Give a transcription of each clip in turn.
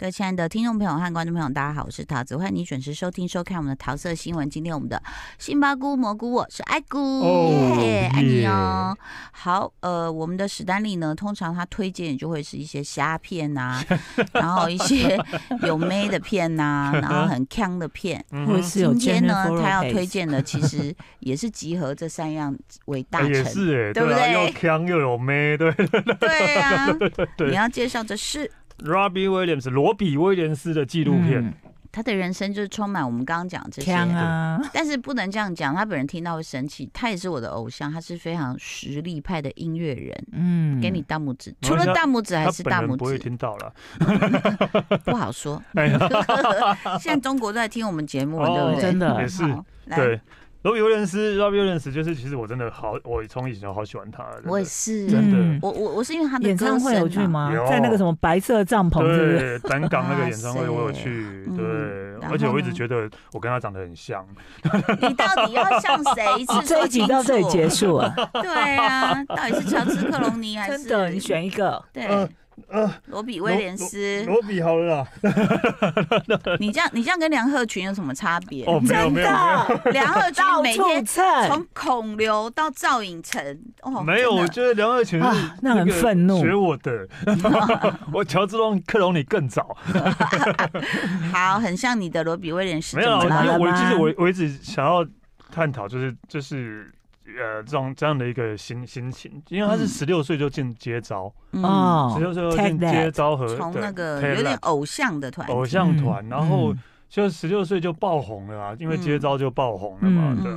各位亲爱的听众朋友和观众朋友，大家好，我是桃子，欢迎你准时收听收看我们的桃色新闻。今天我们的杏鲍菇蘑菇，我是爱菇，哦、yeah, 爱你哦。好，呃，我们的史丹利呢，通常他推荐就会是一些虾片呐、啊，然后一些有妹的片呐、啊，然后很强的片。嗯、今天呢，他要推荐的其实也是集合这三样为大成，也是哎，对不对？又强又有妹，对对啊。你要介绍的是。Robbie Williams 罗比威廉斯的纪录片、嗯，他的人生就是充满我们刚刚讲这些啊，但是不能这样讲，他本人听到会生气。他也是我的偶像，他是非常实力派的音乐人。嗯，给你大拇指，除了大拇指还是大拇指，不会听到了，不好说。现在中国都在听我们节目，对不对？真的也是对。罗比威廉斯，罗比威廉斯就是，其实我真的好，我从以前就好喜欢他。我也是，真的。我我我是因为他的演唱会有去吗？在那个什么白色帐篷，对，南港那个演唱会我有去，对。而且我一直觉得我跟他长得很像。你到底要像谁？这一集到这里结束啊？对啊，到底是乔治克隆尼还是？真的，你选一个。对。呃，罗比威廉斯，罗比好了啦。你这样，你这样跟梁鹤群有什么差别？哦，没有没有没有。梁鹤群每天从孔刘到赵寅成，哦，没有，我觉得梁鹤群是那很愤怒，学我的。我乔治克隆你更早。好，很像你的罗比威廉斯。没有，因为我其实我我一直想要探讨，就是就是。呃，这种这样的一个心心情，因为他是十六岁就进接招，哦，十六岁就进接招和从那个有点偶像的团，偶像团，然后就十六岁就爆红了啊，因为接招就爆红了嘛，对，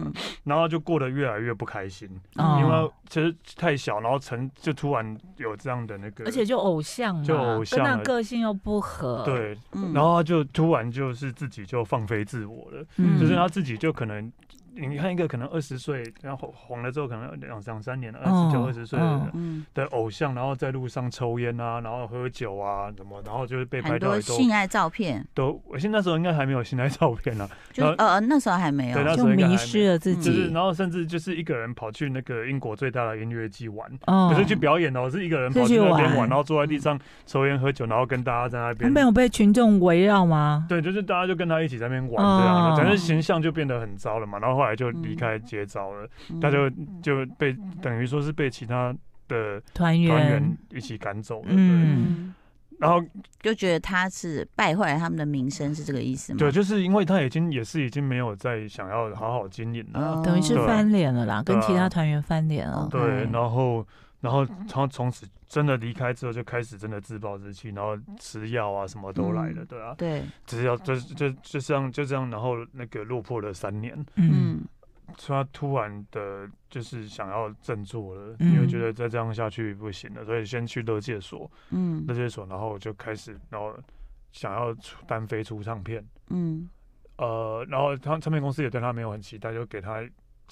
然后就过得越来越不开心，因为其实太小，然后成就突然有这样的那个，而且就偶像，就偶像，个性又不合，对，然后他就突然就是自己就放飞自我了，就是他自己就可能。你看一个可能二十岁，然后红了之后可能两两三年了，二十九、二十岁的偶像，然后在路上抽烟啊，然后喝酒啊什么，然后就是被拍到性爱照片。都，我现在那时候应该还没有性爱照片呢，就呃那时候还没有，对，那时候迷失了自己。就是然后甚至就是一个人跑去那个英国最大的音乐季玩，可是去表演哦，是一个人跑去那边玩，然后坐在地上抽烟喝酒，然后跟大家在那边。没有被群众围绕吗？对，就是大家就跟他一起在那边玩这样，整个形象就变得很糟了嘛，然后后来就离开接招了，他就就被等于说是被其他的团员。一起赶走了，嗯，然后就觉得他是败坏了他们的名声，是这个意思吗？对，就是因为他已经也是已经没有再想要好好经营了，等于是翻脸了啦，跟其他团员翻脸了。对，然后然后他从此真的离开之后，就开始真的自暴自弃，然后吃药啊什么都来了，对啊，对，只要就就就这样就这样，然后那个落魄了三年，嗯。他突然的，就是想要振作了，因为觉得再这样下去不行了，所以先去乐界所，嗯，乐界所，然后就开始，然后想要单飞出唱片，嗯，呃，然后他唱片公司也对他没有很期待，就给他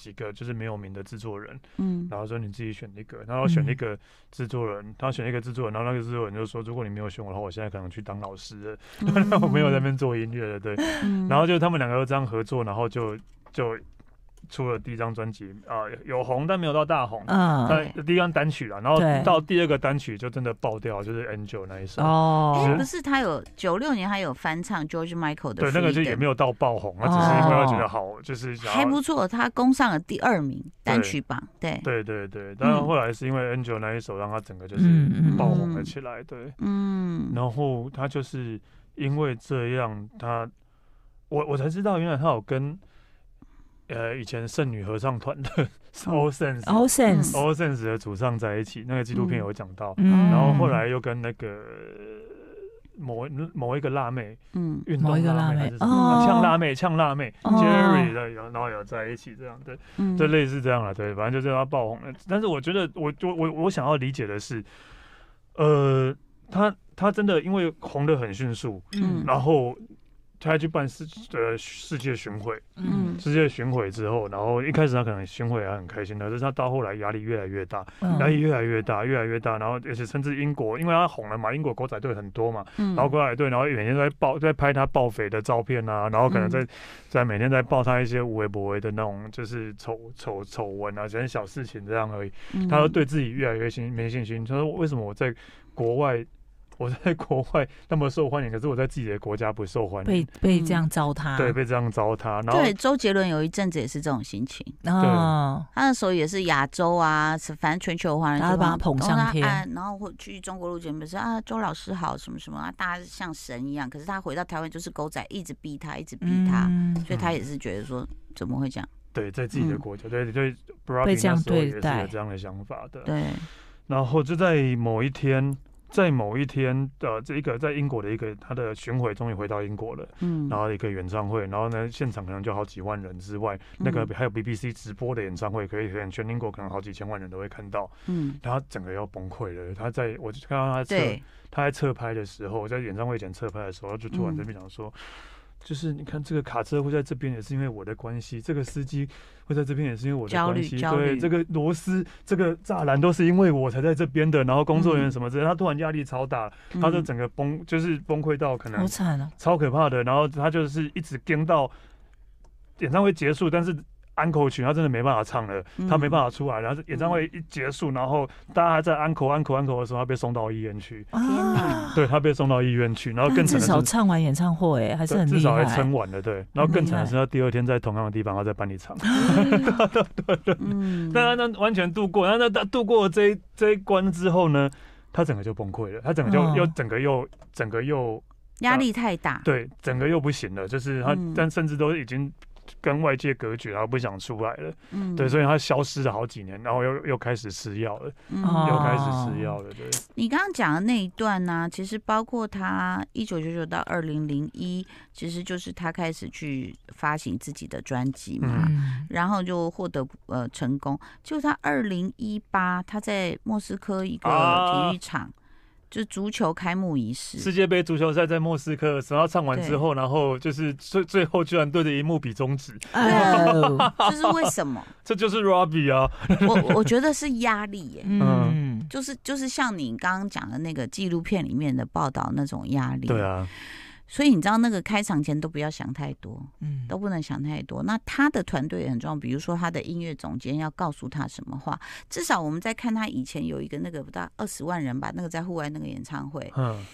几个就是没有名的制作人，嗯，然后说你自己选一个，然后选一个制作人，他选一个制作人，然后那个制作人就说，如果你没有选我的话，我现在可能去当老师了，我没有在那边做音乐了，对，然后就他们两个又这样合作，然后就就。出了第一张专辑啊，有红但没有到大红。嗯，但第一张单曲了，然后到第二个单曲就真的爆掉，就是 Angel 那一首。哦，哎，不是他有九六年他有翻唱 George Michael 的。对，那个就也没有到爆红，他只是因为他觉得好，就是还不错，他攻上了第二名单曲榜。对，对对对，但是后来是因为 Angel 那一首让他整个就是爆红了起来。对，嗯，然后他就是因为这样，他我我才知道，原来他有跟。呃，以前圣女合唱团的 All Saints，All Saints，All Saints 的主唱在一起，那个纪录片有讲到。然后后来又跟那个某某一个辣妹，嗯，运动辣妹还是什么，呛辣妹，呛辣妹，Jerry 的有，然后有在一起这样，对，就类似这样了，对，反正就是他爆红了。但是我觉得，我我我我想要理解的是，呃，他他真的因为红的很迅速，嗯，然后。他去办世呃世界巡回，嗯，世界巡回之后，然后一开始他可能巡回还很开心的，但是他到后来压力越来越大，压力越来越大，越来越大，然后而且甚至英国，因为他红了嘛，英国狗仔队很多嘛，然后狗仔队，然后每天都在报在拍他爆肥的照片啊，然后可能在在每天在报他一些无微不微的那种就是丑丑丑闻啊，这些小事情这样而已，他都对自己越来越信没信心，他说为什么我在国外。我在国外那么受欢迎，可是我在自己的国家不受欢迎，被被这样糟蹋，对，被这样糟蹋。然后对，周杰伦有一阵子也是这种心情，哦，他那时候也是亚洲啊，反正全球华人就把他捧上天，然后或去中国录节目说啊，周老师好什么什么啊，大家像神一样。可是他回到台湾就是狗仔，一直逼他，一直逼他，嗯、所以他也是觉得说怎么会这样？对，在自己的国家，对对，被这样对待，有这样的想法的。对。然后就在某一天，在某一天的这一个在英国的一个他的巡回终于回到英国了，嗯，然后一个演唱会，然后呢现场可能就好几万人之外，那个还有 BBC 直播的演唱会，可以可能全英国可能好几千万人都会看到，嗯，然后整个要崩溃了。他在我就看到他侧他在侧拍的时候，在演唱会前侧拍的时候，就突然这边讲说。就是你看这个卡车会在这边，也是因为我的关系；这个司机会在这边，也是因为我的关系。对，这个螺丝、这个栅栏都是因为我才在这边的。然后工作人员什么之类，他突然压力超大，他就整个崩，就是崩溃到可能超可怕的。然后他就是一直跟到演唱会结束，但是。安可曲，他真的没办法唱了，他没办法出来。然后演唱会一结束，然后大家还在安可安可安可的时候，他被送到医院去。啊！对，他被送到医院去，然后更惨的是，至少唱完演唱会还是很至少还撑完了。对，然后更惨的是，他第二天在同样的地方，他在班里唱。对对对，但他那完全度过，然后他度过了这一这一关之后呢，他整个就崩溃了，他整个就又整个又整个又压力太大，对，整个又不行了，就是他，但甚至都已经。跟外界隔绝，然后不想出来了，嗯，对，所以他消失了好几年，然后又又开始吃药了，嗯，又开始吃药了，对。你刚刚讲的那一段呢，啊，其实包括他一九九九到二零零一，其实就是他开始去发行自己的专辑嘛，嗯，然后就获得呃成功。就他二零一八，他在莫斯科一个体育场。啊就是足球开幕仪式，世界杯足球赛在莫斯科然后唱完之后，然后就是最最后居然对着荧幕比中指，这是为什么？这就是 Robbie 啊！我我觉得是压力耶，嗯，就是就是像你刚刚讲的那个纪录片里面的报道那种压力，对啊。所以你知道那个开场前都不要想太多，嗯，都不能想太多。那他的团队也很重要，比如说他的音乐总监要告诉他什么话。至少我们在看他以前有一个那个不到二十万人吧，那个在户外那个演唱会。嗯，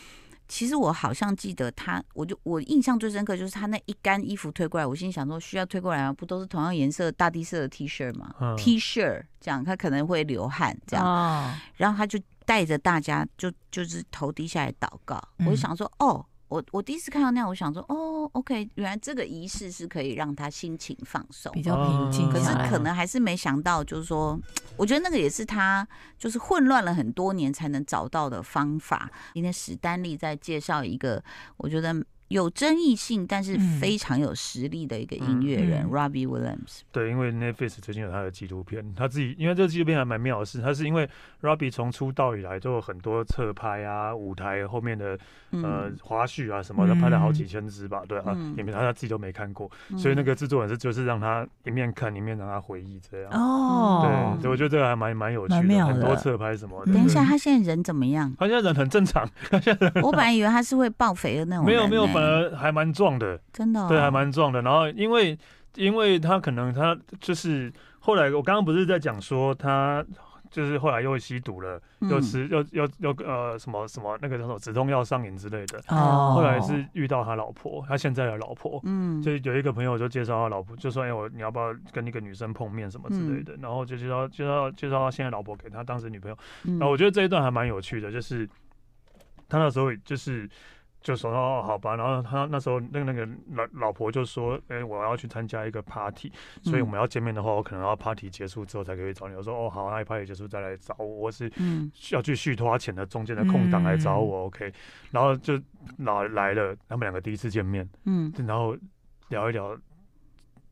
其实我好像记得他，我就我印象最深刻就是他那一干衣服推过来，我心想说需要推过来吗？不都是同样颜色大地色的 T 恤吗？嗯，T 恤这样他可能会流汗这样，哦，然后他就带着大家就就是头低下来祷告。我就想说哦。我我第一次看到那样，我想说，哦，OK，原来这个仪式是可以让他心情放松，比较平静。可是可能还是没想到，就是说，我觉得那个也是他就是混乱了很多年才能找到的方法。今天史丹利在介绍一个，我觉得。有争议性，但是非常有实力的一个音乐人、Robbie Williams。对，因为 Netflix 最近有他的纪录片，他自己因为这个纪录片还蛮妙的是，他是因为 Robbie 从出道以来都有很多侧拍啊、舞台后面的呃花絮啊什么的，他拍了好几千支吧，对啊，里面他他自己都没看过，嗯、所以那个制作人是就是让他一面看一面让他回忆这样。哦，对，所以我觉得这个还蛮蛮有趣的，的很多侧拍什么的。等一下，他现在人怎么样？他现在人很正常。他现在我本来以为他是会爆肥的那种、欸，没有没有。反而还蛮壮的，真的、哦，对，还蛮壮的。然后，因为，因为他可能他就是后来，我刚刚不是在讲说他就是后来又吸毒了，嗯、又吃又又又呃什么什么那个什么止痛药上瘾之类的。哦。后来是遇到他老婆，他现在的老婆，嗯，就有一个朋友就介绍他老婆，就说：“哎，我你要不要跟一个女生碰面什么之类的？”嗯、然后就介绍介绍介绍他现在老婆给他当时女朋友。嗯、然后我觉得这一段还蛮有趣的，就是他那时候就是。就说哦，好吧，然后他那时候那个那个老老婆就说，哎，我要去参加一个 party，所以我们要见面的话，我可能要 party 结束之后才可以找你。我说哦，好，那 party 结束再来找我，我是需要去续托钱的中间的空档来找我，OK。然后就来来了，他们两个第一次见面，嗯，然后聊一聊，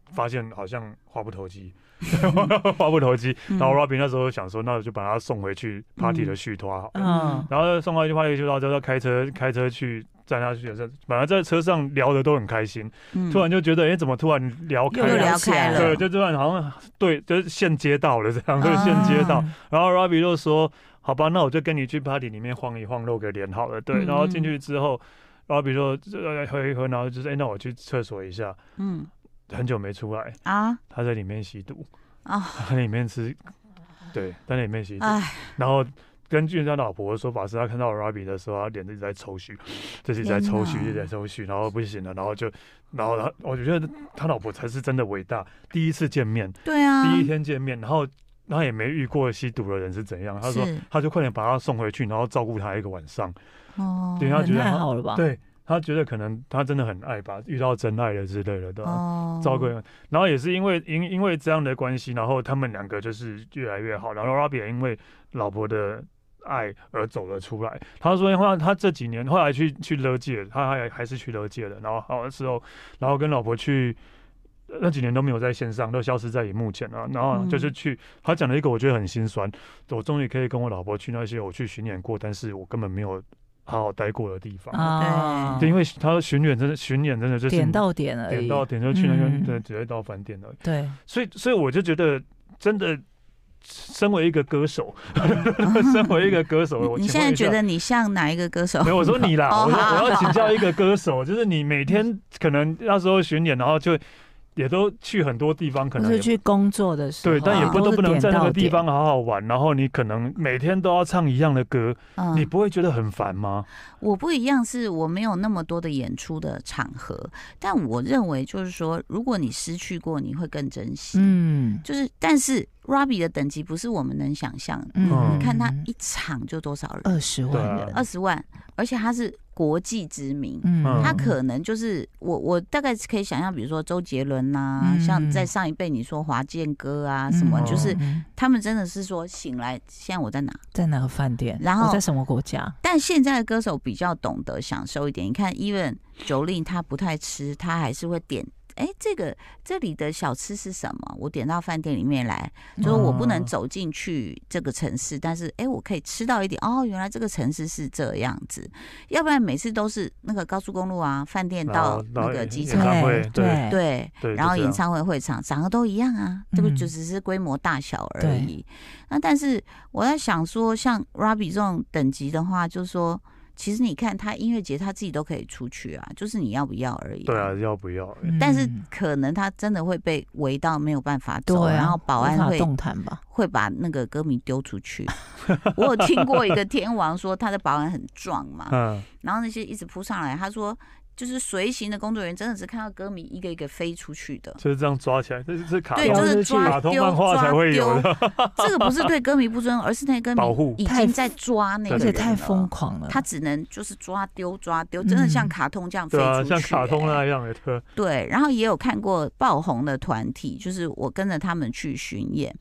发现好像话不投机。话不投机，然后 Robbie 那时候想说，那我就把他送回去 party 的续托好了，嗯，然后送回去 party 续托之后，开车开车去载他去，本来在车上聊的都很开心，突然就觉得，哎，怎么突然聊开了？聊开了，对，就突然好像对，就是线接到了这样，就线接到，然后 Robbie 就说，好吧，那我就跟你去 party 里面晃一晃，露个脸好了，对，然后进去之后，Robbie 说喝一喝，然后就是，哎，那我去厕所一下，嗯。很久没出来。啊！他在里面吸毒。啊，他在里面吃，对，在里面吸毒。唉。然后根据他老婆的说法是，他看到 Robbie 的时候，他脸一直在抽搐，自己在抽搐，一直在抽搐，然后不行了，然后就，然后他，我觉得他老婆才是真的伟大。第一次见面，对啊，第一天见面，然后他也没遇过吸毒的人是怎样。他说，他就快点把他送回去，然后照顾他一个晚上。哦，对，他觉得太好了吧？对。他觉得可能他真的很爱吧，遇到真爱了之类的，对吧？照顾，然后也是因为因因为这样的关系，然后他们两个就是越来越好。然后 Robbie 也因为老婆的爱而走了出来。他说，他他这几年后来去去勒戒，他还还是去勒戒的。然后好的时候，然后跟老婆去那几年都没有在线上，都消失在荧幕前了。然后就是去，他讲了一个我觉得很心酸，我终于可以跟我老婆去那些我去巡演过，但是我根本没有。好好待过的地方啊，对，因为他说巡演真的巡演真的就是点到点而已，点到点就去那边，对，直接到饭店了。对，所以所以我就觉得，真的，身为一个歌手，身为一个歌手，你现在觉得你像哪一个歌手？没有，我说你啦，我说我要请教一个歌手，就是你每天可能那时候巡演，然后就。也都去很多地方，可能是去工作的时候，对，但也不都不能在那个地方好好玩。然后你可能每天都要唱一样的歌，嗯、你不会觉得很烦吗？我不一样，是我没有那么多的演出的场合，但我认为就是说，如果你失去过，你会更珍惜。嗯，就是，但是。Robbie 的等级不是我们能想象的。嗯，你看他一场就多少人？二十万人，二十万，而且他是国际知名。嗯，他可能就是我，我大概可以想象，比如说周杰伦呐，像在上一辈你说华健哥啊什么，就是他们真的是说醒来，现在我在哪？在哪个饭店？然后在什么国家？但现在的歌手比较懂得享受一点。你看，Even Jolin 他不太吃，他还是会点。哎，这个这里的小吃是什么？我点到饭店里面来，就是我不能走进去这个城市，但是哎，我可以吃到一点。哦，原来这个城市是这样子。要不然每次都是那个高速公路啊，饭店到那个机场，对对对，然后演唱会会场长得都一样啊，这个就只是规模大小而已。那但是我在想说，像 Robbie 这种等级的话，就是说。其实你看他音乐节，他自己都可以出去啊，就是你要不要而已。对啊，要不要？但是可能他真的会被围到没有办法走，然后保安会动弹吧，会把那个歌迷丢出去。我有听过一个天王说，他的保安很壮嘛，然后那些一直扑上来，他说。就是随行的工作人员真的是看到歌迷一个一个飞出去的，就是这样抓起来，这是卡对，就是抓丢抓丢。这个不是对歌迷不尊，而是那歌迷已经在抓那个，而且太疯狂了。他只能就是抓丢抓丢，真的像卡通这样飞出去，像卡通那样的。对，然后也有看过爆红的团体，就是我跟着他们去巡演，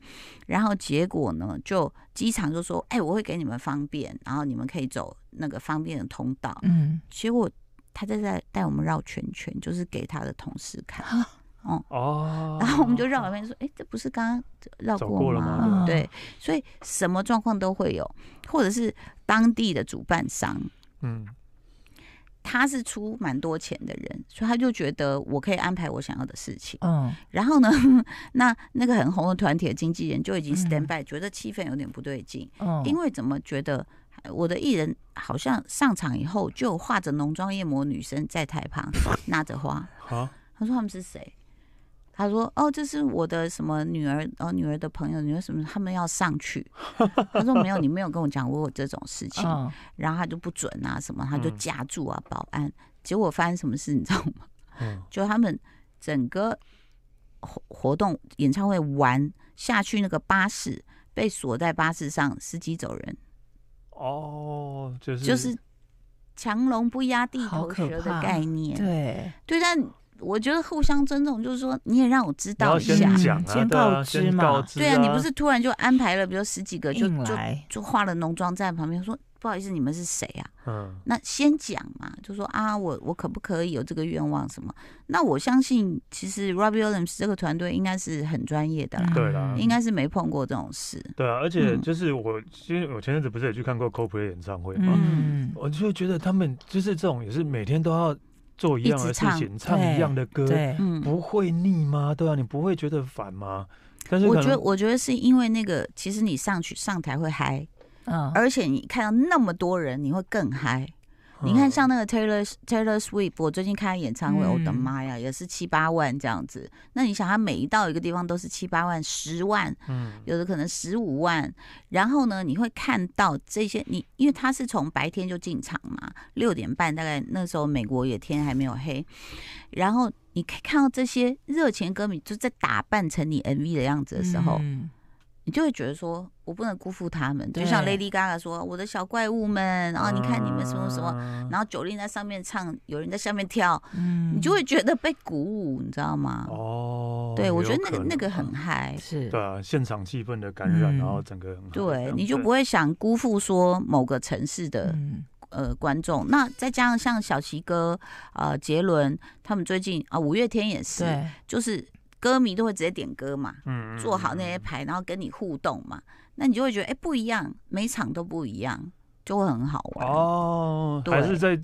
然后结果呢，就机场就说：“哎，我会给你们方便，然后你们可以走那个方便的通道。”嗯，结果。他在在带我们绕圈圈，就是给他的同事看。哦哦，然后我们就绕了一圈，说：“哎，这不是刚刚绕过吗？”对，所以什么状况都会有，或者是当地的主办商，嗯，他是出蛮多钱的人，所以他就觉得我可以安排我想要的事情。嗯，然后呢，那那个很红的团体的经纪人就已经 stand by，觉得气氛有点不对劲。嗯，因为怎么觉得？我的艺人好像上场以后就化着浓妆艳抹女生在台旁 拿着花。他说他们是谁？他说哦，这是我的什么女儿哦，女儿的朋友，女儿什么，他们要上去。他说没有，你没有跟我讲过这种事情。然后他就不准啊，什么他就夹住啊，保安。结果发生什么事你知道吗？就他们整个活活动演唱会完下去，那个巴士被锁在巴士上，司机走人。哦，就是就是强龙不压地头蛇的概念，对对，但我觉得互相尊重，就是说你也让我知道一下，先告知嘛，对啊，你不是突然就安排了，比如十几个就就就化了浓妆在旁边说。不好意思，你们是谁啊？嗯，那先讲嘛，就说啊，我我可不可以有这个愿望什么？那我相信，其实 Robbie Williams 这个团队应该是很专业的啦，对啦，应该是没碰过这种事。对啊，而且就是我，其实我前阵子不是也去看过 Coldplay 演唱会嘛，嗯，我就觉得他们就是这种也是每天都要做一样的事情，唱一样的歌，不会腻吗？对啊，你不会觉得烦吗？但是我觉得，我觉得是因为那个，其实你上去上台会嗨。嗯，而且你看到那么多人，你会更嗨，你看，像那个 Taylor Taylor Swift，我最近开演唱会，我的妈呀，也是七八万这样子。那你想，他每一到一个地方都是七八万、十万，嗯，有的可能十五万。然后呢，你会看到这些，你因为他是从白天就进场嘛，六点半大概那时候美国也天还没有黑，然后你看到这些热情歌迷就在打扮成你 MV 的样子的时候。嗯你就会觉得说，我不能辜负他们，就像 Lady Gaga 说：“我的小怪物们，然后你看你们什么什么，然后 Jolin 在上面唱，有人在下面跳，嗯。你就会觉得被鼓舞，你知道吗？哦，对，我觉得那个那个很嗨，是，对啊，现场气氛的感染，然后整个很对，你就不会想辜负说某个城市的呃观众。那再加上像小齐哥、呃杰伦他们最近啊，五月天也是，就是。歌迷都会直接点歌嘛，嗯，做好那些牌，然后跟你互动嘛，那你就会觉得哎、欸、不一样，每场都不一样。就会很好玩。哦，还是在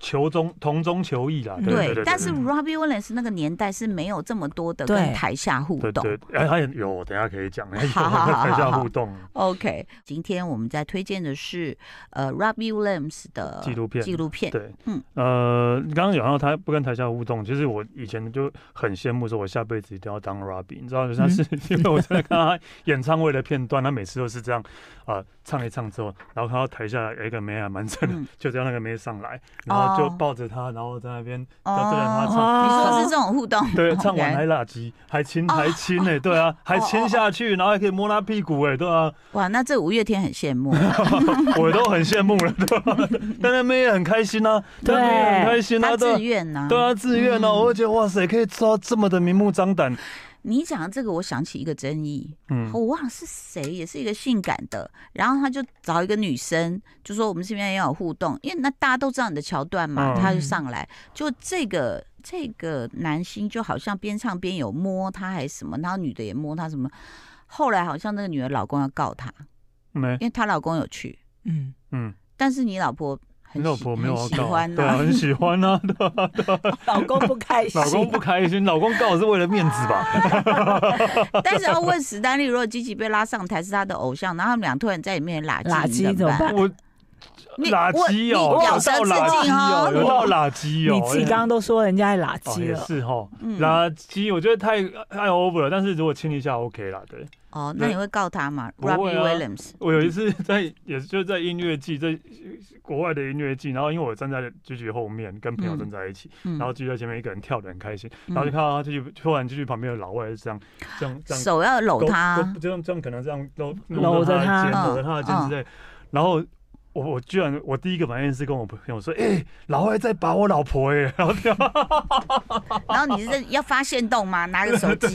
求中同中求异啦。对，但是 Robbie Williams 那个年代是没有这么多的跟台下互动。对，哎，他也有，等下可以讲，有台下互动。OK，今天我们在推荐的是呃 Robbie Williams 的纪录片。纪录片，对，嗯，呃，你刚刚讲到他不跟台下互动，其实我以前就很羡慕，说我下辈子一定要当 Robbie。你知道，他是 因为我真的看到他演唱会的片段，他每次都是这样啊，唱一唱之后，然后看到台。下有一个妹还蛮正的，就叫那个妹上来，然后就抱着他，然后在那边叫这人她唱。你说是这种互动？对，唱完还拉鸡，还亲还亲呢，对啊，还亲下去，然后还可以摸他屁股哎，对啊。哇，那这五月天很羡慕，我都很羡慕了，对吧？但那妹也很开心呐，对，很开心啊，自愿呐，对啊，自愿哦，我会觉得哇塞，可以做到这么的明目张胆。你讲的这个，我想起一个争议，嗯，我忘了是谁，也是一个性感的，然后他就找一个女生，就说我们这边要有互动，因为那大家都知道你的桥段嘛，他就上来，就这个这个男星就好像边唱边有摸他还是什么，然后女的也摸他什么，后来好像那个女的老公要告他，没，因为她老公有去，嗯。嗯，但是你老婆。你老婆没有喜欢，对啊，很喜欢 啊，对啊，老公不开心，老公不开心，老公告我是为了面子吧？但是要问史丹利，如果积极被拉上台是他的偶像，然后他们俩突然在里面拉拉鸡怎么办？我垃圾哦，有到垃圾哦，有到垃圾哦，你自己刚刚都说人家垃圾了，是哈，垃圾我觉得太太 over 了，但是如果亲一下 OK 啦，对。哦，那你会告他吗？Robbie Williams，我有一次在，也是就在音乐季，在国外的音乐季，然后因为我站在 Gigi 后面，跟朋友站在一起，然后 Gigi 在前面一个人跳的很开心，然后就看到他就突然 Gigi 旁边的老外是这样这样这样，手要搂他，这样这样可能这样搂搂着他肩，搂着他的肩之类，然后。我我居然我第一个反应是跟我朋友说，哎、欸，老外在把我老婆哎、欸，然后然后你是要发现洞吗？拿个手机，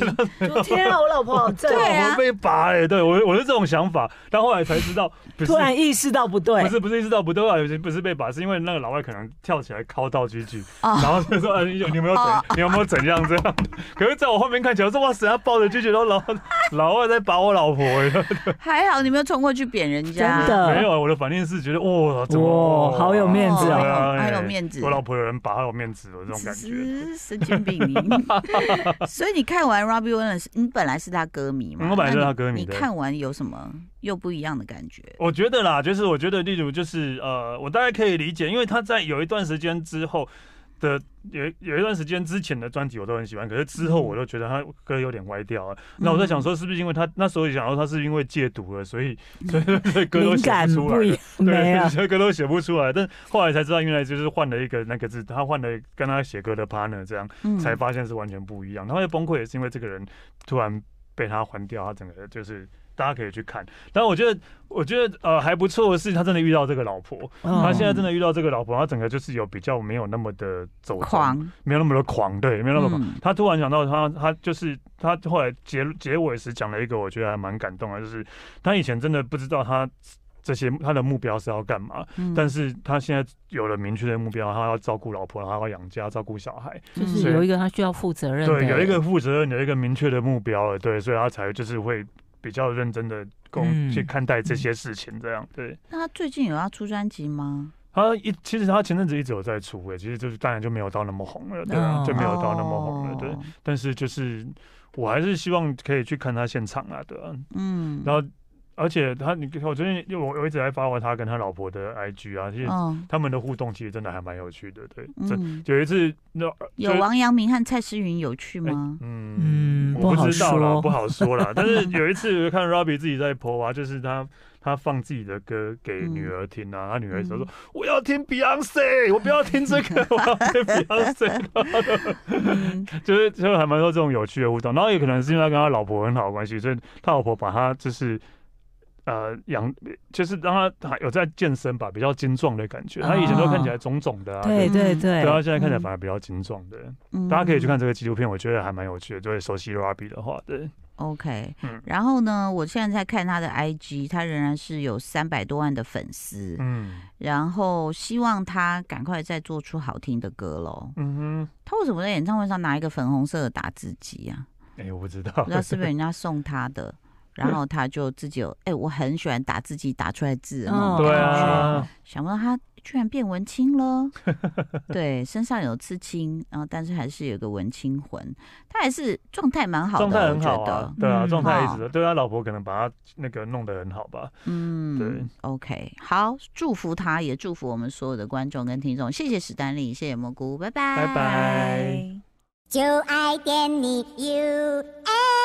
天啊，我老婆好正，对啊，我被拔哎、欸，对我我是这种想法，但后来才知道，突然意识到不对，不是不是意识到不对啊，有些不是被拔，是因为那个老外可能跳起来敲到 Gigi，然后就说，哎，你有你有没有怎你有没有怎样这样？可是在我后面看起来，我说哇塞，他抱着 Gigi，然后老老外在拔我老婆哎、欸，还好你没有冲过去扁人家，真的。没有，我的反应是。觉得哇，哇，好有面子啊，好有面子。我老婆有人把好有面子的这种感觉，神经病。所以你看完 Robbie Williams，你本来是他歌迷嘛？我本来是他歌迷。你看完有什么又不一样的感觉？我觉得啦，就是我觉得，例如就是呃，我大概可以理解，因为他在有一段时间之后。的有有一段时间之前的专辑我都很喜欢，可是之后我就觉得他歌有点歪掉了。那我在想说，是不是因为他那时候想说他是因为戒毒了，所以 所以歌都写不出来，对，所以歌都写不出来。但后来才知道，原来就是换了一个那个字，他换了跟他写歌的 partner，这样才发现是完全不一样。他会崩溃也是因为这个人突然被他换掉，他整个就是。大家可以去看，但我觉得，我觉得呃还不错的是，他真的遇到这个老婆，嗯、他现在真的遇到这个老婆，他整个就是有比较没有那么的走狂，没有那么的狂，对，没有那么狂。嗯、他突然想到他，他就是他后来结结尾时讲了一个，我觉得还蛮感动的，就是他以前真的不知道他这些他的目标是要干嘛，嗯、但是他现在有了明确的目标，他要照顾老婆，他要养家，照顾小孩，就是有一个他需要负责任，对，有一个负责任，有一个明确的目标了，对，所以他才就是会。比较认真的工去看待这些事情，这样对。那他最近有要出专辑吗？他一其实他前阵子一直有在出，诶，其实就是当然就没有到那么红了，对啊，就没有到那么红了，对。但是就是我还是希望可以去看他现场啊，对啊。嗯。然后而且他，你我最近我我一直在发过他跟他老婆的 IG 啊，其实他们的互动其实真的还蛮有趣的。对，嗯，有一次那有王阳明和蔡诗芸有趣吗？嗯，我不知道啦，不好说啦。但是有一次看 Robbie 自己在 po 啊，就是他他放自己的歌给女儿听啊，他女儿说说我要听 Beyonce，我不要听这个，我要听 Beyonce。就是就还蛮多这种有趣的互动，然后也可能是因为他跟他老婆很好的关系，所以他老婆把他就是。呃，养就是让他还有在健身吧，比较精壮的感觉。他以前都看起来肿肿的啊，对对对，对他现在看起来反而比较精壮的。大家可以去看这个纪录片，我觉得还蛮有趣的。就会熟悉 Robbie 的话，对，OK 嗯。然后呢，我现在在看他的 IG，他仍然是有三百多万的粉丝。嗯，然后希望他赶快再做出好听的歌喽。嗯哼，他为什么在演唱会上拿一个粉红色的打字机啊？哎，我不知道，不知道是不是人家送他的。然后他就自己有，哎、欸，我很喜欢打自己打出来字，嗯，对啊，想不到他居然变文青了，对，身上有刺青，然后但是还是有个文青魂，他还是状态蛮好的，状态很好啊，对啊，状态一直的，对他老婆可能把他那个弄得很好吧，嗯，对，OK，好，祝福他，也祝福我们所有的观众跟听众，谢谢史丹利，谢谢蘑菇，拜拜，拜拜，就爱点你 UFO